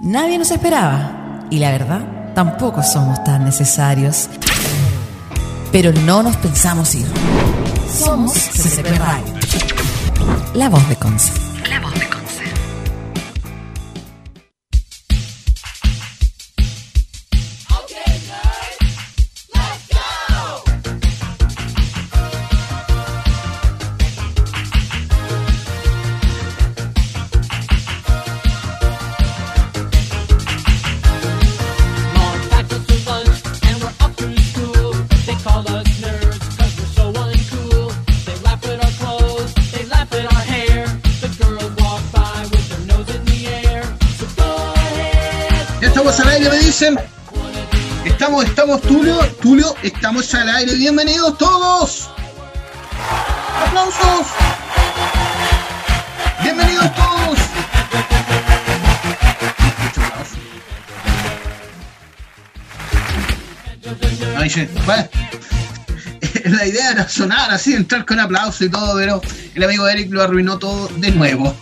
Nadie nos esperaba y la verdad tampoco somos tan necesarios. Pero no nos pensamos ir. Somos CCP Radio. La voz de Conce. La voz de Conce. Estamos al aire. Bienvenidos todos. ¡Aplausos! Bienvenidos todos. Ahí se- vale. La idea era sonar así, entrar con aplauso y todo, pero el amigo Eric lo arruinó todo de nuevo.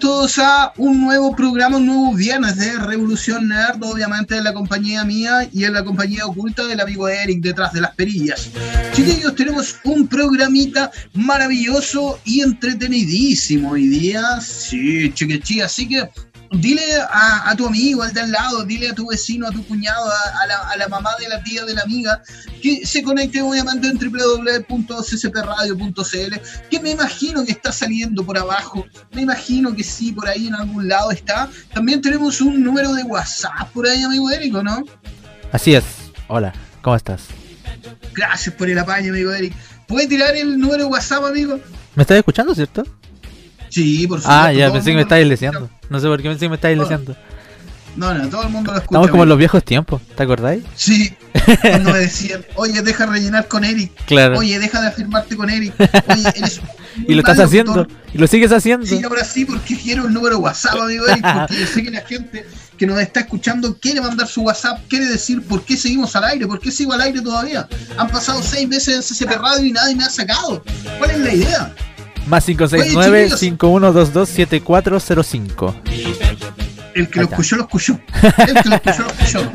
Todos a un nuevo programa, un nuevo viernes de Revolución Nerd, obviamente en la compañía mía y en la compañía oculta del amigo Eric detrás de las perillas. Chiquillos, tenemos un programita maravilloso y entretenidísimo hoy día. Sí, chiquichi, así que dile a, a tu amigo, al de al lado, dile a tu vecino, a tu cuñado, a, a la, a la mamá de la tía, de la amiga, que se conecte obviamente en www.ccpradio.cl, que me imagino que está saliendo por abajo, me imagino que sí, por ahí en algún lado está. También tenemos un número de WhatsApp por ahí, amigo Eric, ¿o ¿no? Así es. Hola, ¿cómo estás? Gracias por el apaño, amigo Eric. ¿Puede tirar el número de WhatsApp, amigo? ¿Me estás escuchando, cierto? Sí, por supuesto. Ah, ya pensé que me lo leseando. No sé por qué pensé que me estabas Oh, leseando. No, no, todo el mundo lo escucha. Estamos como en los viejos tiempos, ¿te acordáis? Sí, cuando me decían, oye, deja rellenar con Eric. Claro. Oye, deja de afirmarte con Eric. Oye, eres un y lo estás haciendo. Y lo sigues haciendo. Sí, ahora sí, porque quiero el número de WhatsApp, amigo Eric, porque yo sé que la gente que nos está escuchando quiere mandar su WhatsApp, quiere decir por qué seguimos al aire, por qué sigo al aire todavía. Han pasado seis meses en CCP Radio y nadie me ha sacado. ¿Cuál es la idea? Más 569-5122-7405. El que lo escuchó, lo escuchó. El que lo escuchó, lo escuchó.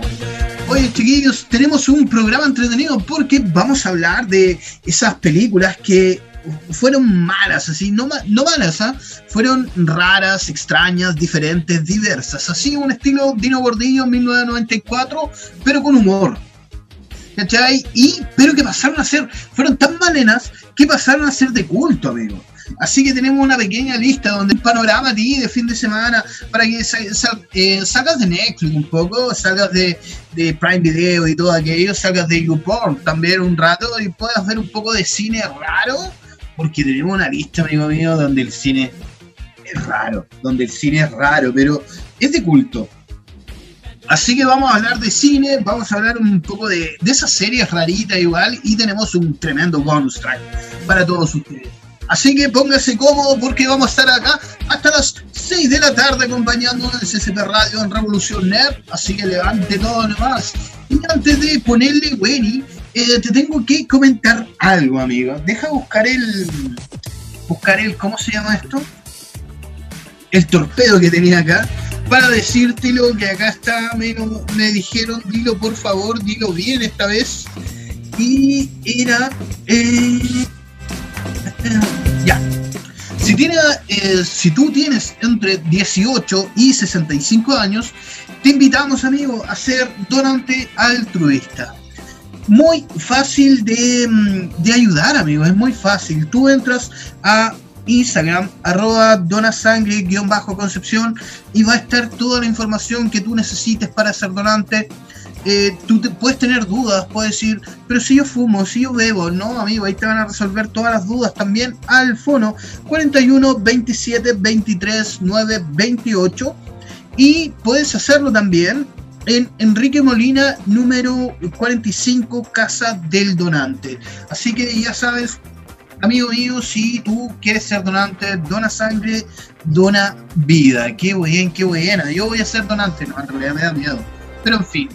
Oye, chiquillos, tenemos un programa entretenido porque vamos a hablar de esas películas que fueron malas, así, no, ma- no malas, ¿ah? fueron raras, extrañas, diferentes, diversas, así un estilo Dino Gordillo 1994, pero con humor. ¿Cachai? Y, pero que pasaron a ser, fueron tan malenas que pasaron a ser de culto, amigo. Así que tenemos una pequeña lista donde un panorama a ti de fin de semana para que sa- sa- eh, salgas de Netflix un poco, salgas de, de Prime Video y todo aquello, salgas de YouPorn también un rato y puedas ver un poco de cine raro, porque tenemos una lista, amigo mío, donde el cine es raro, donde el cine es raro, pero es de culto. Así que vamos a hablar de cine, vamos a hablar un poco de, de esas series raritas igual y tenemos un tremendo bonus track para todos ustedes. Así que póngase cómodo porque vamos a estar acá hasta las 6 de la tarde acompañándonos en CCP Radio en Revolución Nerd. Así que levante todo nomás. Y antes de ponerle Wenny, eh, te tengo que comentar algo, amigo. Deja buscar el. Buscar el. ¿Cómo se llama esto? El torpedo que tenía acá. Para decírtelo que acá está. Me, lo- me dijeron, dilo por favor, dilo bien esta vez. Y era. eh, ya. Si, eh, si tú tienes entre 18 y 65 años, te invitamos, amigo, a ser donante altruista. Muy fácil de, mm, de ayudar, amigo, es muy fácil. Tú entras a Instagram, arroba donasangre-concepción y va a estar toda la información que tú necesites para ser donante. Eh, tú puedes tener dudas, puedes decir, pero si yo fumo, si yo bebo, no, amigo, ahí te van a resolver todas las dudas también al fono 41 27 23 9 28 y puedes hacerlo también en Enrique Molina número 45 Casa del Donante. Así que ya sabes, amigo mío, si tú quieres ser donante, dona sangre, dona vida. Qué bien, qué buena. Yo voy a ser donante, no, en realidad me da miedo. Pero en fin.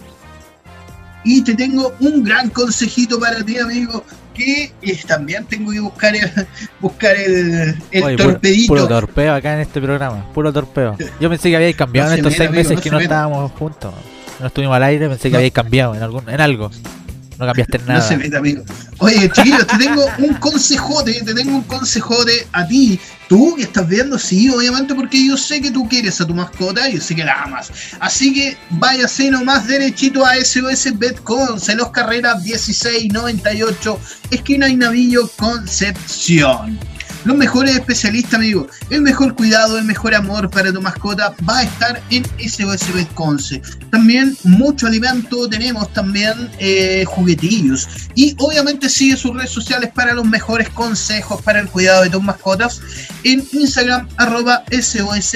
Y te tengo un gran consejito para ti, amigo, que eh, también tengo que buscar el, buscar el, el Oye, puro- torpedito. Puro, torpeo acá en este programa. Puro torpeo. Yo pensé que habíais cambiado No en estos seis amigo, meses no que no estábamos juntos. No estuvimos al aire, pensé que habíais cambiado en algún, en algo. No cambiaste nada. No se meta, amigo. Oye, chiquillos, te tengo un consejote, te tengo un consejote a ti. Tú que estás viendo, sí, obviamente, porque yo sé que tú quieres a tu mascota, yo sé que la amas. Así que váyase nomás derechito a SOS Betcon, Celos Carreras 1698, esquina y Navillo, Concepción. Los mejores especialistas, amigo. El mejor cuidado, el mejor amor para tu mascota va a estar en SOS Betconce. También mucho alimento, tenemos también eh, juguetillos. Y obviamente sigue sus redes sociales para los mejores consejos para el cuidado de tus mascotas. En Instagram, arroba SOS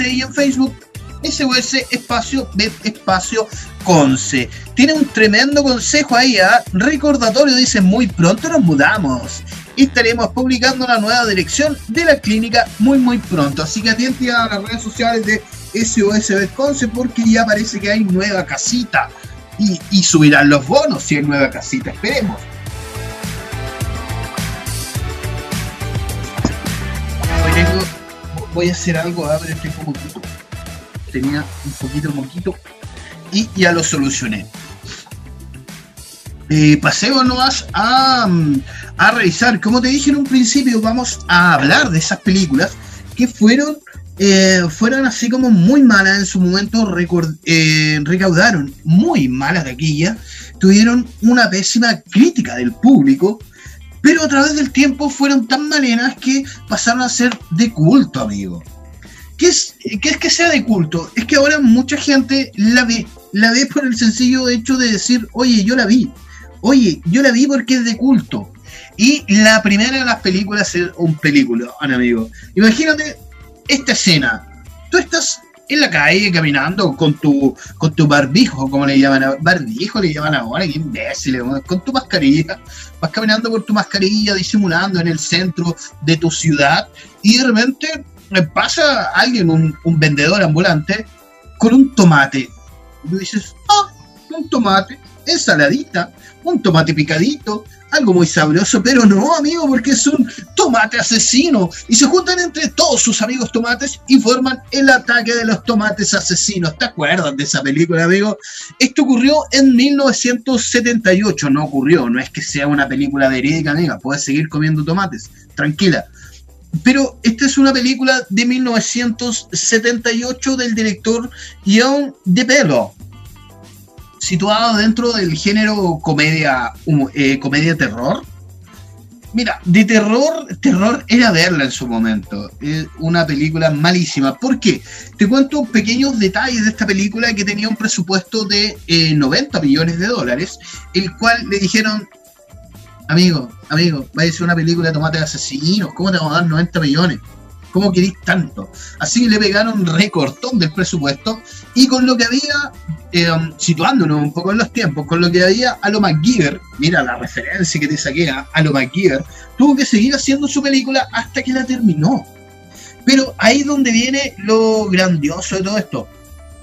y en Facebook, SOS espacio Conce. Tiene un tremendo consejo ahí, ¿ah? recordatorio, dice, muy pronto nos mudamos. Estaremos publicando la nueva dirección de la clínica muy muy pronto. Así que atente a las redes sociales de SOS Betconce porque ya parece que hay nueva casita. Y, subirán los bonos si hay nueva casita, esperemos. Voy a hacer algo, a ver, tengo moquito. Tenía un poquito de moquito y ya lo solucioné. Eh, pasémonos a, mm, a revisar. Como te dije en un principio, vamos a hablar de esas películas que fueron, eh, fueron así como muy malas en su momento, eh, recaudaron muy malas taquillas, tuvieron una pésima crítica del público, pero a través del tiempo fueron tan malenas que pasaron a ser de culto, amigo. ¿Qué es, ¿Qué es que sea de culto? Es que ahora mucha gente la ve, la ve por el sencillo hecho de decir, oye, yo la vi, oye, yo la vi porque es de culto. Y la primera de las películas es un película, amigo. Imagínate esta escena. Tú estás en la calle caminando con tu con tu barbijo, como le llaman, a- barbijo le llaman ahora, qué imbécil, con tu mascarilla, vas caminando por tu mascarilla disimulando en el centro de tu ciudad y de repente eh, pasa alguien, un, un vendedor ambulante, con un tomate. Y tú dices, ah, un tomate, ensaladita, un tomate picadito, algo muy sabroso, pero no, amigo, porque es un tomate asesino. Y se juntan entre todos sus amigos tomates y forman el ataque de los tomates asesinos. ¿Te acuerdas de esa película, amigo? Esto ocurrió en 1978, no ocurrió, no es que sea una película verídica, amiga, puedes seguir comiendo tomates, tranquila. Pero esta es una película de 1978 del director John DePello, situado dentro del género comedia, eh, comedia terror. Mira, de terror, terror era verla en su momento. Es una película malísima. ¿Por qué? Te cuento pequeños detalles de esta película que tenía un presupuesto de eh, 90 millones de dólares, el cual le dijeron, amigo, amigo, va a ser una película de tomates asesinos, ¿cómo te vamos a dar 90 millones? ¿Cómo querís tanto? Así que le pegaron recortón del presupuesto y con lo que había, eh, situándonos un poco en los tiempos, con lo que había a lo mira la referencia que te saqué a, lo tuvo que seguir haciendo su película hasta que la terminó. Pero ahí es donde viene lo grandioso de todo esto.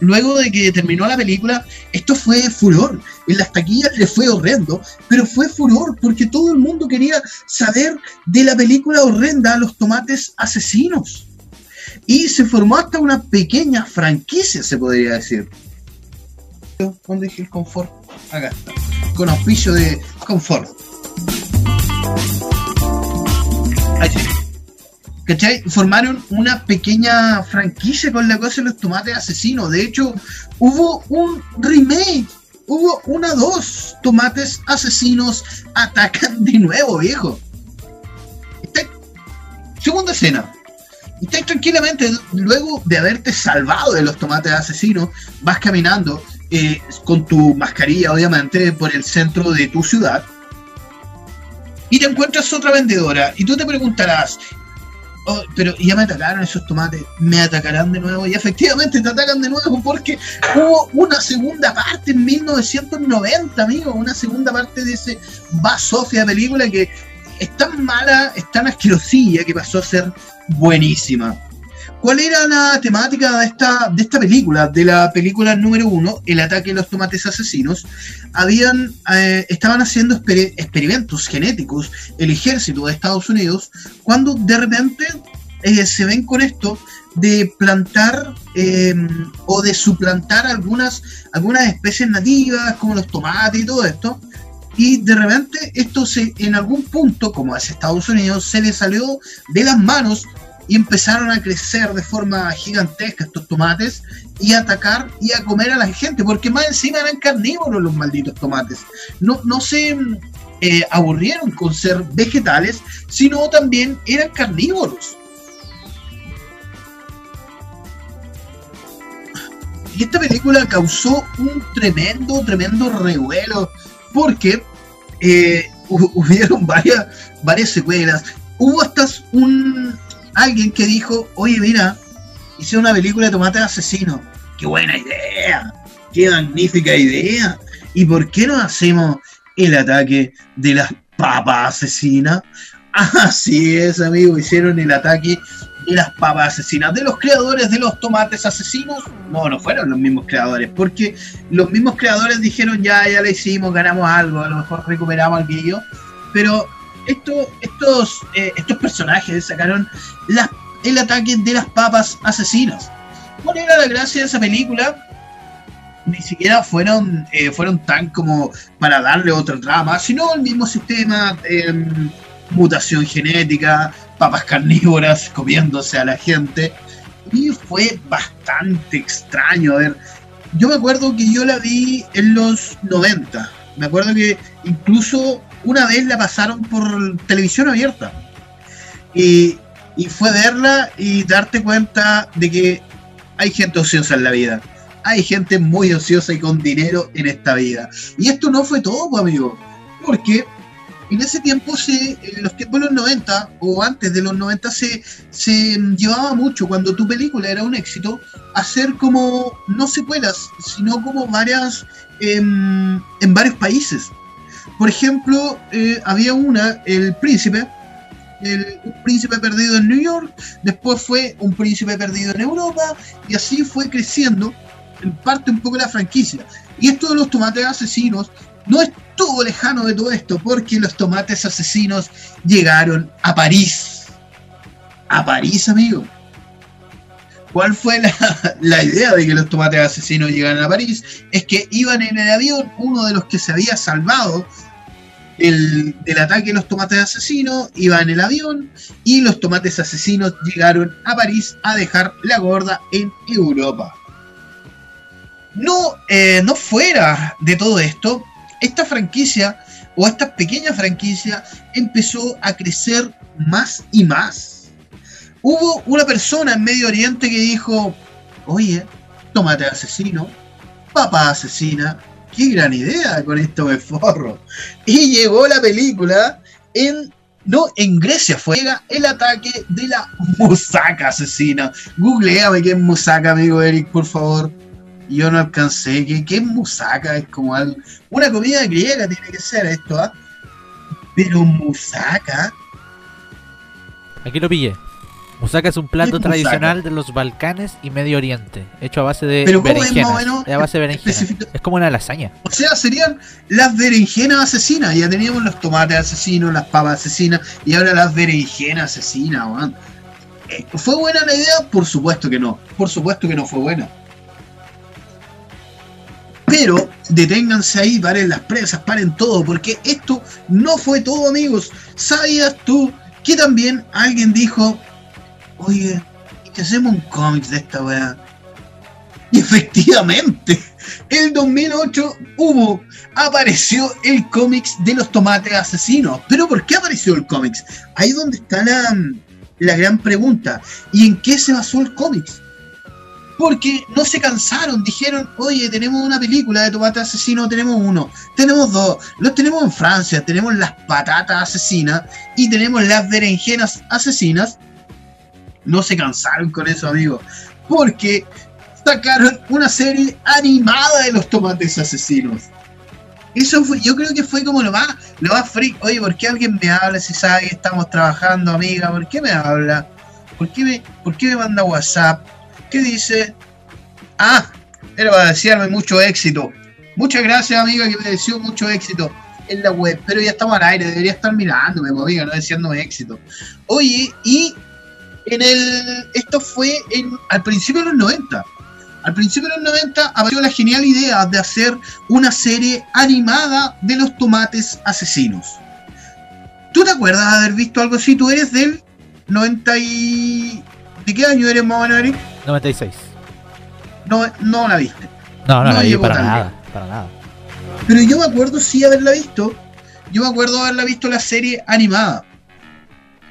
Luego de que terminó la película, esto fue furor. En las taquillas le fue horrendo, pero fue furor porque todo el mundo quería saber de la película horrenda Los Tomates Asesinos. Y se formó hasta una pequeña franquicia, se podría decir. ¿Dónde dije el confort? Acá está. Con auspicio de confort. ¿Cachai? Formaron una pequeña franquicia con la cosa de los tomates asesinos. De hecho, hubo un remake. Hubo una, dos. Tomates asesinos atacan de nuevo, viejo. Está- Segunda escena. Estás tranquilamente, luego de haberte salvado de los tomates asesinos, vas caminando eh, con tu mascarilla, obviamente, por el centro de tu ciudad. Y te encuentras otra vendedora. Y tú te preguntarás, "Oh, pero ya me atacaron esos tomates, me atacarán de nuevo. Y efectivamente te atacan de nuevo porque hubo una segunda parte en 1990, amigo. Una segunda parte de ese Basofia película que es tan mala, es tan asquerosilla que pasó a ser buenísima. ¿Cuál era la temática de esta, de esta película? De la película número uno, El ataque de los tomates asesinos. Habían, eh, estaban haciendo exper- experimentos genéticos el ejército de Estados Unidos cuando de repente eh, se ven con esto de plantar eh, o de suplantar algunas, algunas especies nativas como los tomates y todo esto. Y de repente esto se, en algún punto, como es Estados Unidos, se le salió de las manos y empezaron a crecer de forma gigantesca estos tomates y a atacar y a comer a la gente, porque más encima eran carnívoros los malditos tomates. No, no se eh, aburrieron con ser vegetales, sino también eran carnívoros. Y esta película causó un tremendo, tremendo revuelo, porque eh, hu- hubieron varias, varias secuelas. Hubo hasta un alguien que dijo, oye mira, hice una película de tomate asesino. Qué buena idea, qué magnífica idea. ¿Y por qué no hacemos el ataque de las papas asesinas? Así es, amigo, hicieron el ataque de las papas asesinas. De los creadores de los tomates asesinos, no, no fueron los mismos creadores, porque los mismos creadores dijeron, ya, ya le hicimos, ganamos algo, a lo mejor recuperamos aquello, pero esto, estos, eh, estos personajes sacaron el ataque de las papas asesinas. ¿Cuál era la gracia de esa película? Ni siquiera fueron, eh, fueron tan como para darle otra trama, sino el mismo sistema, em, mutación genética, papas carnívoras comiéndose a la gente. Y fue bastante extraño. A ver, yo me acuerdo que yo la vi en los 90. Me acuerdo que incluso una vez la pasaron por televisión abierta. Y, y fue verla y darte cuenta de que hay gente ociosa en la vida. Hay gente muy ociosa y con dinero en esta vida. Y esto no fue todo, pues, amigo. Porque en ese tiempo, se, en los tiempos de los 90 o antes de los 90, se, se llevaba mucho cuando tu película era un éxito, hacer como, no secuelas, sino como varias em, en varios países. Por ejemplo, eh, había una, El Príncipe, el príncipe perdido en New York, después fue un príncipe perdido en Europa, y así fue creciendo en parte un poco la franquicia. Y esto de los tomates asesinos no estuvo lejano de todo esto, porque los tomates asesinos llegaron a París. A París, amigo. ¿Cuál fue la, idea de que los tomates asesinos llegaran a París? Es que iban en el avión, uno de los que se había salvado el- del ataque de los tomates asesinos, iba en el avión y los tomates asesinos llegaron a París a dejar la gorda en Europa. No, eh, no fuera de todo esto, esta franquicia o esta pequeña franquicia empezó a crecer más y más. Hubo una persona en Medio Oriente que dijo, oye, tomate asesino, papa asesina, qué gran idea con esto me forro. Y llegó la película en... No, en Grecia fue el ataque de la musaca asesina. Googleame qué es musaca, amigo Eric, por favor. Yo no alcancé. ¿Qué, qué es musaca? Es como algo... Una comida griega tiene que ser esto, ¿ah? Pero musaca... Aquí lo pillé. Musaka es un plato tradicional de los Balcanes y Medio Oriente, hecho a base de Pero ¿cómo es más o berenjenas. Es a base de berenjenas. específico? Es como una lasaña. O sea, serían las berenjenas asesinas. Ya teníamos los tomates asesinos, las papas asesinas y ahora las berenjenas asesinas, weón. Eh, ¿Fue buena la idea? Por supuesto que no. Por supuesto que no fue buena. Pero deténganse ahí, paren las presas, paren todo, porque esto no fue todo, amigos. ¿Sabías tú que también alguien dijo, oye, ¿y hacemos un cómic de esta weá? Y efectivamente, el 2008 hubo, apareció el cómics de los tomates asesinos. ¿Pero por qué apareció el cómics? Ahí donde está la, la gran pregunta. ¿Y en qué se basó el cómics? Porque no se cansaron, dijeron, oye, tenemos una película de tomate asesino, tenemos uno, tenemos dos, los tenemos en Francia, tenemos las patatas asesinas y tenemos las berenjenas asesinas. No se cansaron con eso, amigos, porque sacaron una serie animada de los tomates asesinos. Eso fue, yo creo que fue como lo más, lo más freak. Oye, ¿por qué alguien me habla si sabe que estamos trabajando, amiga? ¿Por qué me habla? ¿Por qué me, por qué me manda WhatsApp? ¿Qué dice? Ah, era para desearme mucho éxito. Muchas gracias, amiga, que me deseo mucho éxito en la web. Pero ya estamos al aire, debería estar mirándome, amiga, no deseándome éxito. Oye, y en el. Esto fue en, al principio de los 90. Al principio de los 90 apareció la genial idea de hacer una serie animada de los tomates asesinos. ¿Tú te acuerdas de haber visto algo así? ¿Tú eres del 90 y... ¿De qué año eres más o menos, Eric? 96. No, no la viste. No, no, No la vi para nada. Para nada. Pero yo me acuerdo sí haberla visto. Yo me acuerdo haberla visto la serie animada.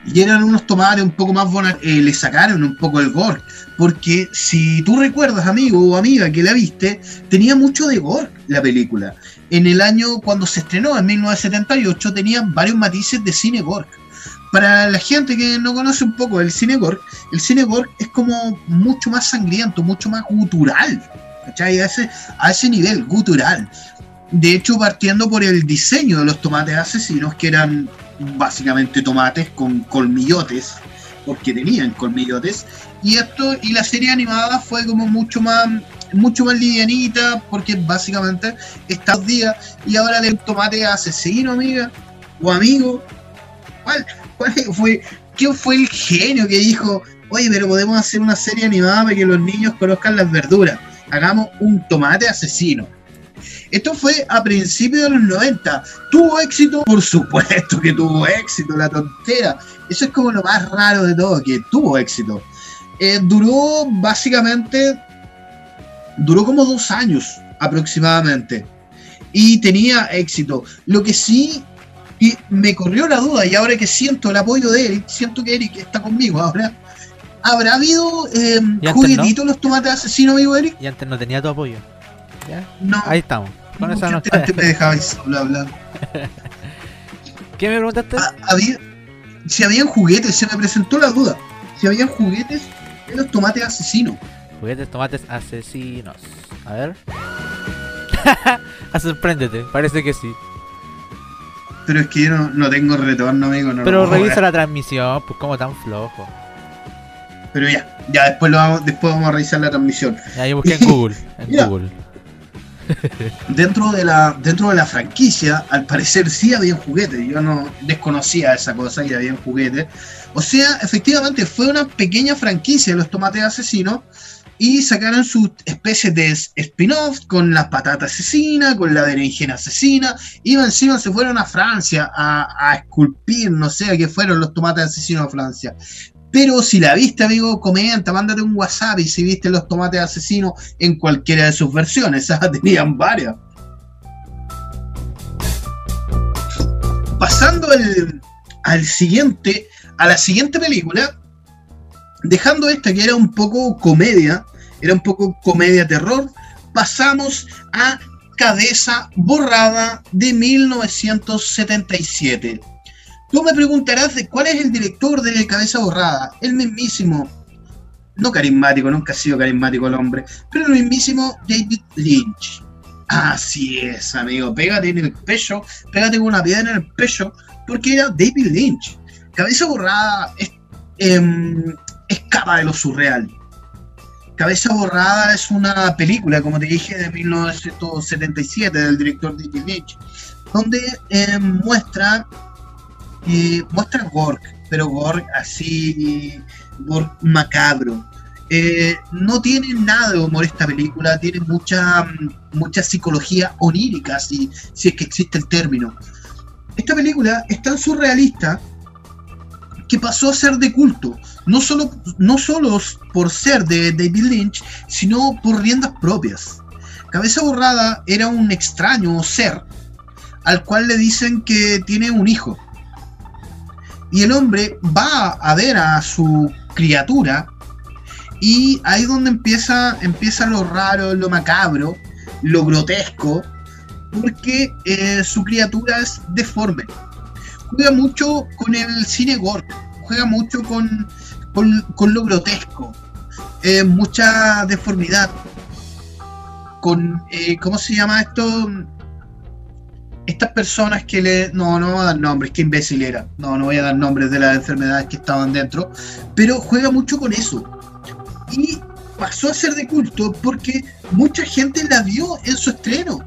Y eran unos tomates un poco más buenos. le sacaron un poco el gore. Porque si tú recuerdas, amigo o amiga, que la viste, tenía mucho de gore la película. En el año cuando se estrenó, en 1978, tenía varios matices de cine gore. Para la gente que no conoce un poco el cine gore, el cine gore es como mucho más sangriento, mucho más gutural. ¿Cachai? A ese, a ese nivel, gutural. De hecho, partiendo por el diseño de los tomates asesinos, que eran básicamente tomates con colmillotes, porque tenían colmillotes, y esto, y la serie animada fue como mucho más, mucho más livianita, porque básicamente estos días, y ahora el tomate asesino, amiga, o amigo, ¿cuál, cuál fue, quién fue el genio que dijo, oye, pero podemos hacer una serie animada para que los niños conozcan las verduras? Hagamos un tomate asesino. Esto fue a principios de los 90. ¿Tuvo éxito? Por supuesto que tuvo éxito, la tontera. Eso es como lo más raro de todo, que tuvo éxito. Eh, duró básicamente, duró como dos años aproximadamente. Y tenía éxito. Lo que sí y me corrió la duda, y ahora que siento el apoyo de Eric, siento que Eric está conmigo ahora. ¿Habrá habido eh, juguetitos los tomates asesinos, amigo Eric? Y antes no tenía tu apoyo. ¿Ya? No. Ahí estamos. Con esa no. antes, me dejabais solo hablar. ¿Qué me preguntaste? Ah, había, si habían juguetes, se me presentó la duda. Si habían juguetes de los tomates asesinos. Juguetes, tomates, asesinos. A ver. Ah, Sorpréndete, parece que sí. Pero es que yo no, no tengo retorno, amigo. No Pero revisa la transmisión, pues como tan flojo. Pero ya, ya después, lo vamos, después vamos a revisar la transmisión. Ya yo busqué en Google. En Mira. Google. Dentro de la dentro de la franquicia, al parecer sí habían juguetes. Yo no desconocía esa cosa que habían juguetes. O sea, efectivamente fue una pequeña franquicia de los tomates asesinos y sacaron sus especies de spin-off con las patatas asesinas, con la berenjena asesina, y encima se fueron a Francia a, a esculpir, no sé, a qué fueron los tomates asesinos a Francia. Pero si la viste, amigo, comenta, mándate un WhatsApp y si viste los tomates asesinos en cualquiera de sus versiones, ah, tenían varias. Pasando al siguiente, a la siguiente película, dejando esta que era un poco comedia, era un poco comedia terror, pasamos a Cabeza Borrada de 1977. Tú me preguntarás de cuál es el director de Cabeza Borrada, el mismísimo, no carismático, nunca ha sido carismático el hombre, pero el mismísimo David Lynch. Así es, amigo, pégate en el pecho, pégate con una piedra en el pecho, porque era David Lynch. Cabeza Borrada es, em, escapa de lo surreal. Cabeza Borrada es una película, como te dije, de 1977 del director David Lynch, donde eh, muestra eh, muestra gore, pero gore así, gore macabro. Eh, no tiene nada de humor esta película, tiene mucha, mucha psicología onírica, si, si es que existe el término. Esta película es tan surrealista que pasó a ser de culto, no solo, no solo por ser de David Lynch, sino por riendas propias. Cabeza Borrada era un extraño ser al cual le dicen que tiene un hijo. Y el hombre va a ver a su criatura y ahí es donde empieza, empieza lo raro, lo macabro, lo grotesco, porque eh, su criatura es deforme. Juega mucho con el cine gore, juega mucho con, con, lo grotesco, eh, mucha deformidad, con, eh, ¿cómo se llama esto? Estas personas que le. No, no voy a dar nombres, qué imbécil era. No, no voy a dar nombres de las enfermedades que estaban dentro. Pero juega mucho con eso. Y pasó a ser de culto porque mucha gente la vio en su estreno.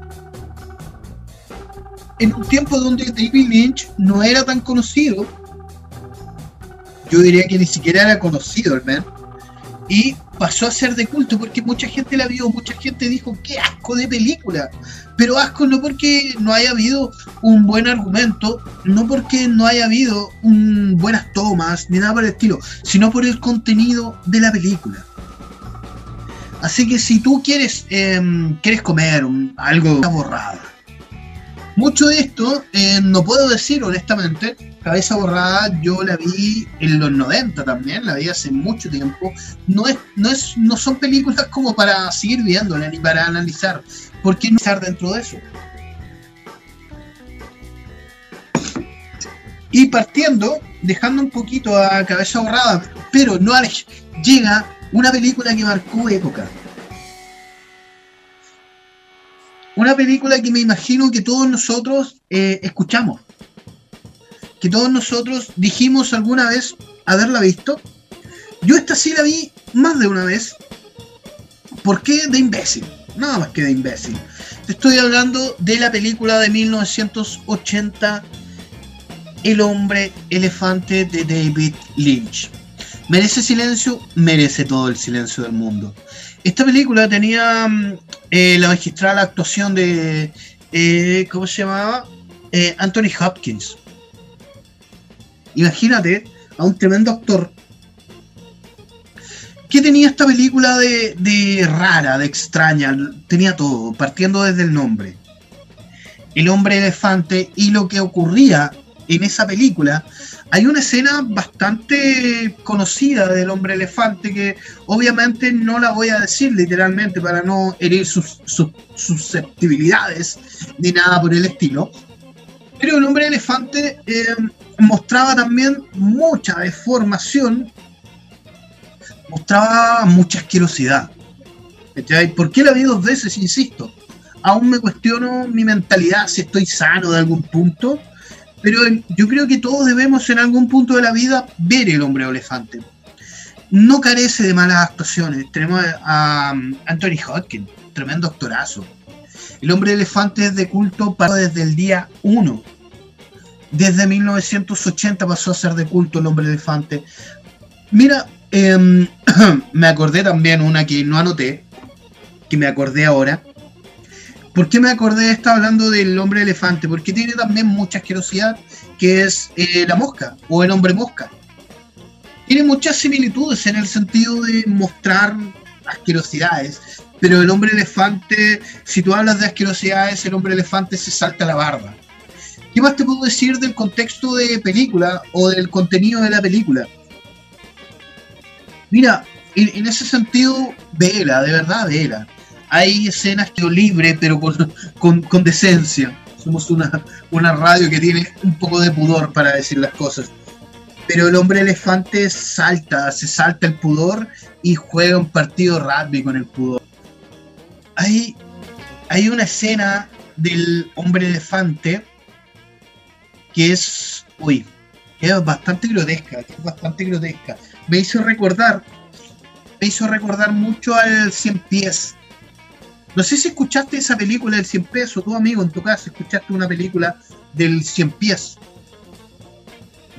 En un tiempo donde David Lynch no era tan conocido. Yo diría que ni siquiera era conocido el man. Y pasó a ser de culto porque mucha gente la vio, mucha gente dijo, qué asco de película. Pero asco no porque no haya habido un buen argumento, no porque no haya habido un, buenas tomas, ni nada por el estilo, sino por el contenido de la película. Así que si tú quieres, em, quieres comer algo borrada, mucho de esto eh, no puedo decir honestamente. Cabeza borrada yo la vi en los 90 también, la vi hace mucho tiempo. No, es, no, es, no son películas como para seguir viéndola ni para analizar. ¿Por qué no estar dentro de eso? Y partiendo, dejando un poquito a cabeza borrada, pero no llega una película que marcó época. Una película que me imagino que todos nosotros eh, escuchamos. Que todos nosotros dijimos alguna vez haberla visto. Yo esta sí la vi más de una vez. ¿Por qué? De imbécil. Nada más que de imbécil. Estoy hablando de la película de 1980 El hombre elefante de David Lynch. ¿Merece silencio? Merece todo el silencio del mundo. Esta película tenía mm, eh, la magistral actuación de. eh, ¿Cómo se llamaba? Eh, Anthony Hopkins. Imagínate a un tremendo actor. ¿Qué tenía esta película de, de rara, de extraña? Tenía todo, partiendo desde el nombre. El hombre elefante y lo que ocurría en esa película. Hay una escena bastante conocida del hombre elefante que obviamente no la voy a decir literalmente para no herir sus, sus susceptibilidades ni nada por el estilo. Pero el hombre elefante eh, mostraba también mucha deformación, mostraba mucha asquerosidad. ¿Por qué la vi dos veces? Insisto. Aún me cuestiono mi mentalidad, si estoy sano de algún punto. Pero yo creo que todos debemos en algún punto de la vida ver el hombre elefante. No carece de malas actuaciones. Tenemos a Anthony Hopkins, tremendo actorazo. El hombre elefante es de culto para desde el día 1. Desde 1980 pasó a ser de culto el hombre elefante. Mira, em, me acordé también una que no anoté, que me acordé ahora. ¿Por qué me acordé de estar hablando del hombre elefante? Porque tiene también mucha asquerosidad, que es eh, la mosca o el hombre mosca. Tiene muchas similitudes en el sentido de mostrar asquerosidades, pero el hombre elefante, si tú hablas de asquerosidades, el hombre elefante se salta la barba. ¿Qué más te puedo decir del contexto de película o del contenido de la película? Mira, en, en ese sentido, vela, de verdad, vela. Hay escenas que libre, pero con, con, decencia. Somos una, una radio que tiene un poco de pudor para decir las cosas. Pero el hombre elefante salta, se salta el pudor y juega un partido rugby con el pudor. Hay, hay una escena del hombre elefante que es, uy, que es bastante grotesca, es bastante grotesca. Me hizo recordar, me hizo recordar mucho al Cien Pies. No sé si escuchaste esa película del Cien Pies o tu amigo en tu casa escuchaste una película del Cien Pies,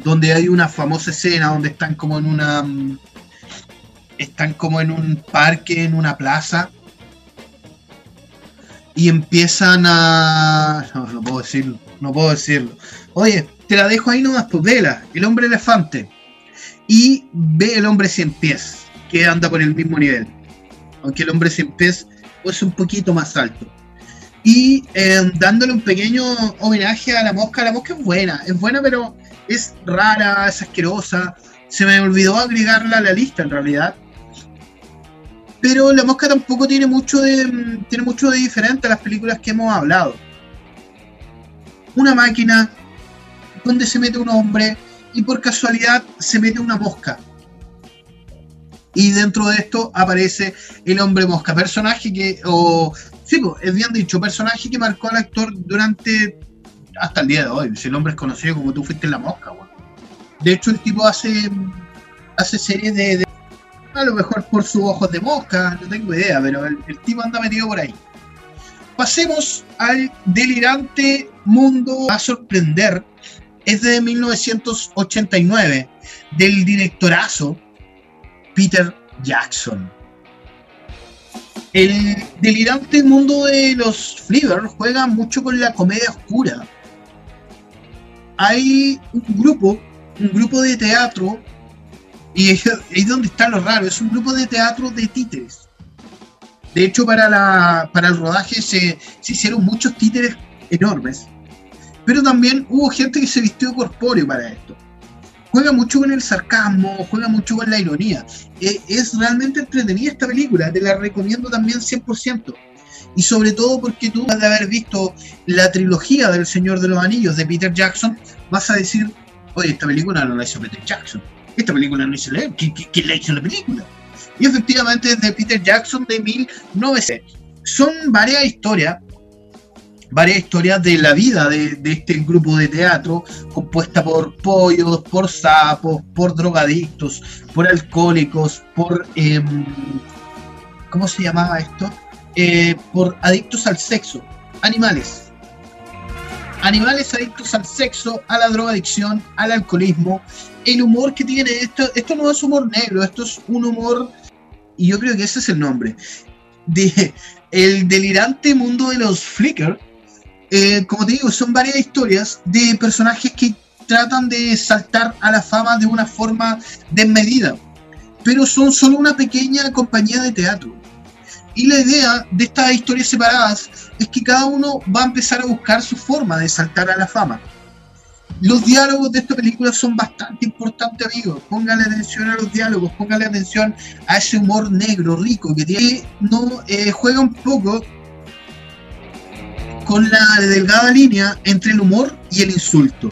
donde hay una famosa escena donde están como en una, mm, están como en un parque, en una plaza y empiezan a. No, puedo decirlo, no puedo decirlo. Oye, te la dejo ahí nomás, pues vela, el hombre elefante. Y ve el hombre cien pies, que anda por el mismo nivel. Aunque el hombre cien pies es un poquito más alto. Y eh, dándole un pequeño homenaje a la mosca. La mosca es buena, es buena, pero es rara, es asquerosa. Se me olvidó agregarla a la lista en realidad pero la mosca tampoco tiene mucho de tiene mucho de diferente a las películas que hemos hablado. Una máquina donde se mete un hombre y por casualidad se mete una mosca. Y dentro de esto aparece el hombre mosca, personaje que, o sí, es bien dicho, personaje que marcó al actor durante hasta el día de hoy. Si el hombre es conocido como tú fuiste la mosca, weón. De hecho, el tipo hace, hace series de, de- A lo mejor por sus ojos de mosca, no tengo idea, pero el, el tipo anda metido por ahí. Pasemos al delirante mundo a sorprender. Es de 1989, del directorazo Peter Jackson. El delirante mundo de los Flivers juega mucho con la comedia oscura. Hay un grupo, un grupo de teatro, y es es donde está lo raro, es un grupo de teatro de títeres. De hecho, para, la, para el rodaje se, se hicieron muchos títeres enormes, pero también hubo gente que se vistió corpóreo para esto. Juega mucho con el sarcasmo, juega mucho con la ironía. Eh, es realmente entretenida esta película, te la recomiendo también 100%. Y sobre todo porque tú, de haber visto la trilogía del Señor de los Anillos de Peter Jackson, vas a decir, oye, esta película no la hizo Peter Jackson. Esta película no hizo él. ¿Qui- qui- ¿Quién la hizo la película? Y efectivamente es de Peter Jackson de 1900. Son varias historias, varias historias de la vida de, de este grupo de teatro, compuesta por pollos, por sapos, por drogadictos, por alcohólicos, por... em, ¿Cómo se llamaba esto? Eh, por adictos al sexo, animales. Animales adictos al sexo, a la drogadicción, al alcoholismo. El humor que tiene esto, esto no es humor negro, esto es un humor, y yo creo que ese es el nombre, de el delirante mundo de los Flickr. Eh, como te digo, son varias historias de personajes que tratan de saltar a la fama de una forma desmedida, pero son solo una pequeña compañía de teatro. Y la idea de estas historias separadas es que cada uno va a empezar a buscar su forma de saltar a la fama. Los diálogos de esta película son bastante importantes, amigos. Pónganle atención a los diálogos, pónganle atención a ese humor negro, rico, que tiene. No eh, juega un poco con la delgada línea entre el humor y el insulto.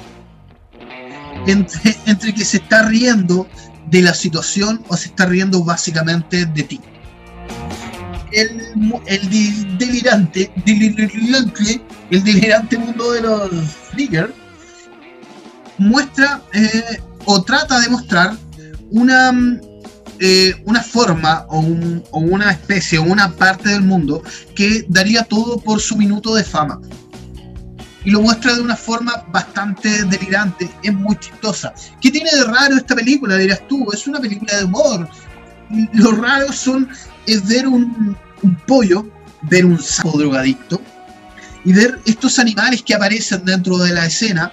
Entre, entre que se está riendo de la situación o se está riendo básicamente de ti el, el delirante, delirante, el delirante mundo de los Flickr muestra eh, o trata de mostrar una, eh, una forma o, un- o una especie o una parte del mundo que daría todo por su minuto de fama. Y lo muestra de una forma bastante delirante, es muy chistosa. ¿Qué tiene de raro esta película? Dirás tú, es una película de humor. Lo raro son es ver un pollo, ver un sapo drogadicto y ver estos animales que aparecen dentro de la escena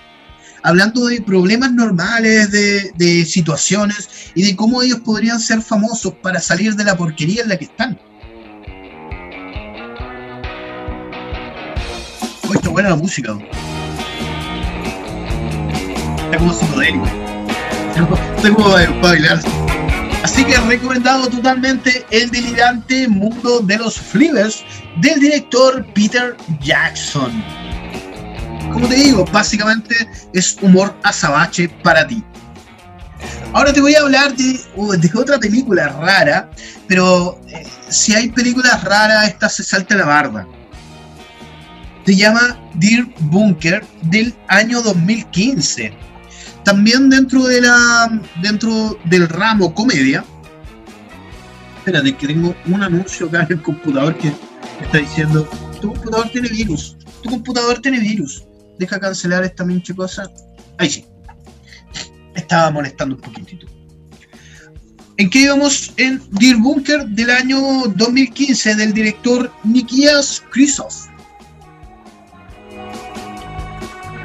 hablando de problemas normales, de, de situaciones y de cómo ellos podrían ser famosos para salir de la porquería en la que están. Oh, está buena la música. Está como psicodélico. Está como para bailar. Así que recomendado totalmente el delirante mundo de los Flivers del director Peter Jackson. Como te digo, básicamente es humor azabache para ti. Ahora te voy a hablar de, de otra película rara, pero eh, si hay películas raras, esta se salta la barba. Se llama Dear Bunker del año 2015 también dentro de la dentro del ramo comedia espérate que tengo un anuncio acá en el computador que está diciendo tu computador tiene virus tu computador tiene virus deja cancelar esta minche cosa ahí sí estaba molestando un poquitito ¿En qué íbamos? En Dear Bunker del año 2015 del director Nikias Krysov.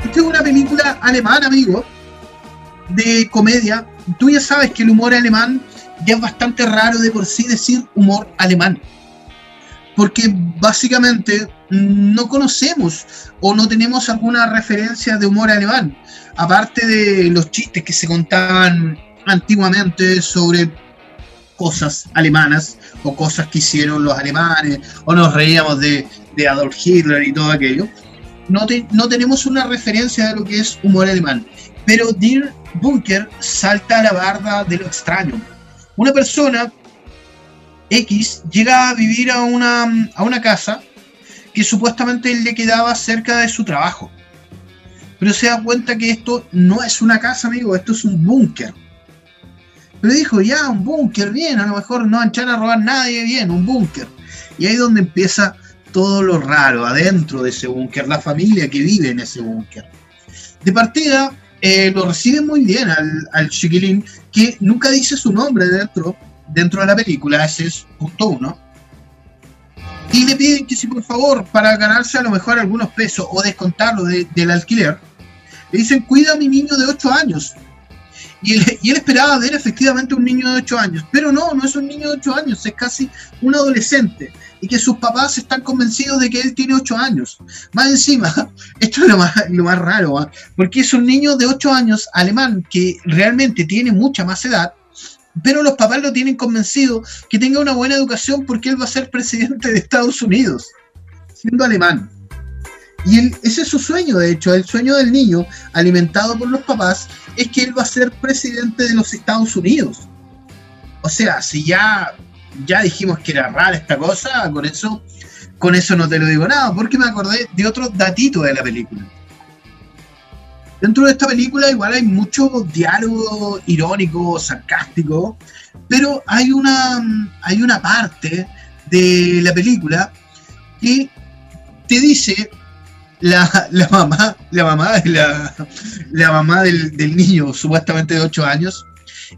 Esta es una película alemana, amigo, de comedia. Tú ya sabes que el humor alemán ya es bastante raro de por sí decir humor alemán. Porque básicamente no conocemos o no tenemos alguna referencia de humor alemán. Aparte de los chistes que se contaban antiguamente sobre cosas alemanas o cosas que hicieron los alemanes o nos reíamos de, de Adolf Hitler y todo aquello. No, te- no tenemos una referencia de lo que es humor alemán. Pero Dear Bunker salta a la barda de lo extraño. Una persona X llega a vivir a una, a una casa que supuestamente le quedaba cerca de su trabajo. pero se da cuenta que esto no es una casa, amigo, esto es un búnker. Pero dijo, ya, un búnker, bien, a lo mejor no echar a robar nadie, bien, un búnker. Y ahí es donde empieza todo lo raro adentro de ese búnker, la familia que vive en ese búnker. De partida, eh, lo recibe muy bien al, al chiquilín, que nunca dice su nombre dentro, dentro de la película, ese es punto uno. Y le piden que si por favor, para ganarse a lo mejor algunos pesos o descontarlo de- del alquiler, le dicen, cuida a mi niño de 8 años. Y él, y él esperaba ver efectivamente un niño de 8 años, pero no, no es un niño de 8 años, es casi un adolescente. Y que sus papás están convencidos de que él tiene 8 años. Más encima, esto es lo más, lo más raro, ¿ah? porque es un niño de 8 años alemán que realmente tiene mucha más edad, pero los papás lo tienen convencido que tenga una buena educación porque él va a ser presidente de Estados Unidos, siendo alemán. Y él- ese es su sueño, de hecho, el sueño del niño, alimentado por los papás, es que él va a ser presidente de los Estados Unidos. O sea, si ya, ya dijimos que era rara esta cosa, con eso, con eso no te lo digo nada, porque me acordé de otro datito de la película. Dentro de esta película igual hay mucho diálogo irónico, sarcástico, pero hay una, hay una parte de la película que te dice la, la mamá, la mamá, de la, mamá del, niño, supuestamente de 8 años,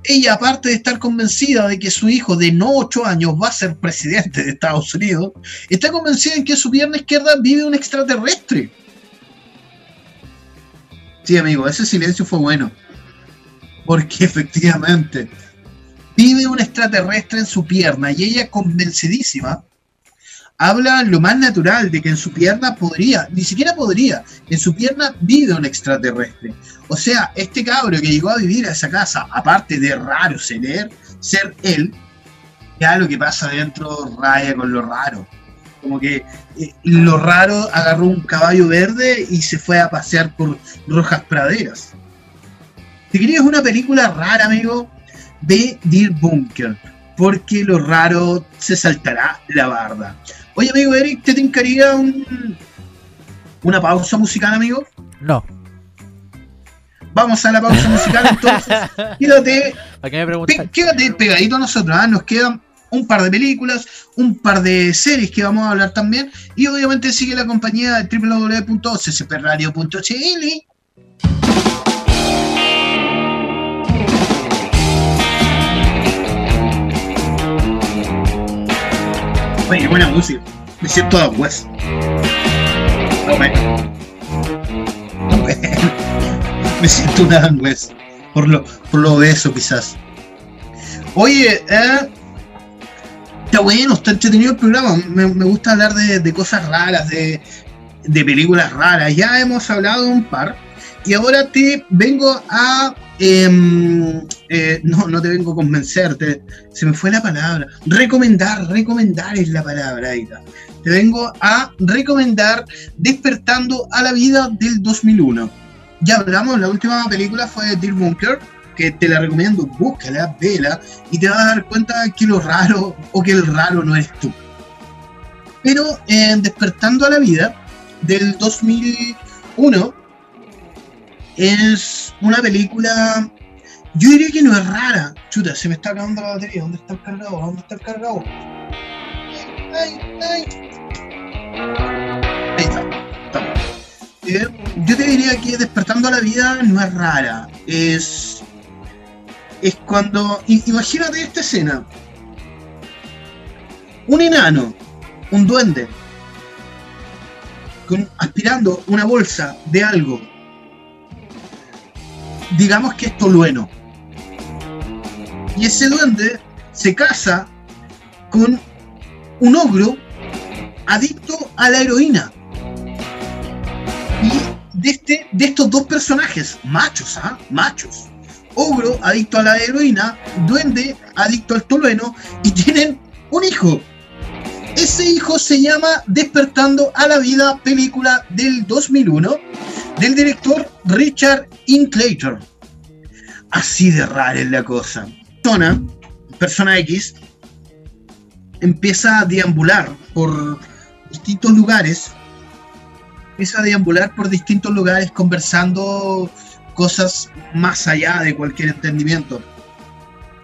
ella aparte de estar convencida de que su hijo de no 8 años va a ser presidente de Estados Unidos, está convencida en que su pierna izquierda vive un extraterrestre. Sí, amigo, ese silencio fue bueno. Porque efectivamente vive un extraterrestre en su pierna y ella convencidísima habla lo más natural de que en su pierna podría, ni siquiera podría, en su pierna vive un extraterrestre. O sea, este cabro que llegó a vivir a esa casa, aparte de raro ser, ser él, ya lo que pasa dentro raya con lo raro. Como que eh, lo raro agarró un caballo verde y se fue a pasear por rojas praderas. Si querías una película rara, amigo, ve Dear Bunker, porque lo raro se saltará la barda. Oye, amigo Eric, ¿te tincaría un, una pausa musical, amigo? No. Vamos a la pausa musical entonces. Quédate, ¿Para qué me pe- quédate pegadito a nosotros. ¿ah? Nos quedan un par de películas, un par de series que vamos a hablar también. Y obviamente sigue la compañía de www.ccpradio.cl. Oye, buena música. Me siento a West. Me... siento un Adam West. Por lo, por lo obeso, quizás. Oye, eh, está bueno, está entretenido el programa. Me, gusta hablar de, cosas raras, de, de películas raras. Ya hemos hablado un par. Y ahora te vengo a. em, eh, no, no te vengo a convencer, te- se me fue la palabra. Recomendar, recomendar es la palabra, Aida. Te vengo a recomendar Despertando a la vida del 2001. Ya hablamos, la última película fue Dear Bunker, que te la recomiendo, búscala, vela, y te vas a dar cuenta que lo raro o que el raro no eres tú. Pero en Despertando a la vida del 2001 es una película, yo diría que no es rara. Chuta, se me está acabando la batería. ¿Dónde está el cargador? ¿Dónde está el cargador? Ay, ay. Ahí está. Estamos. Eh, yo te diría que despertando a la vida no es rara. Es. Es cuando. Imagínate esta escena. Un enano, un duende, aspirando una bolsa de algo. Digamos que es tolueno. Y ese duende se casa con un ogro adicto a la heroína. Y de, este, de estos dos personajes, machos, ¿ah? Machos. Ogro, adicto a la heroína, duende, adicto al tolueno, y tienen un hijo. Ese hijo se llama Despertando a la Vida, película del 2001, del director Richard Linklater. Así de rara es la cosa. Persona, persona X, empieza a deambular por distintos lugares empieza a deambular por distintos lugares conversando cosas más allá de cualquier entendimiento.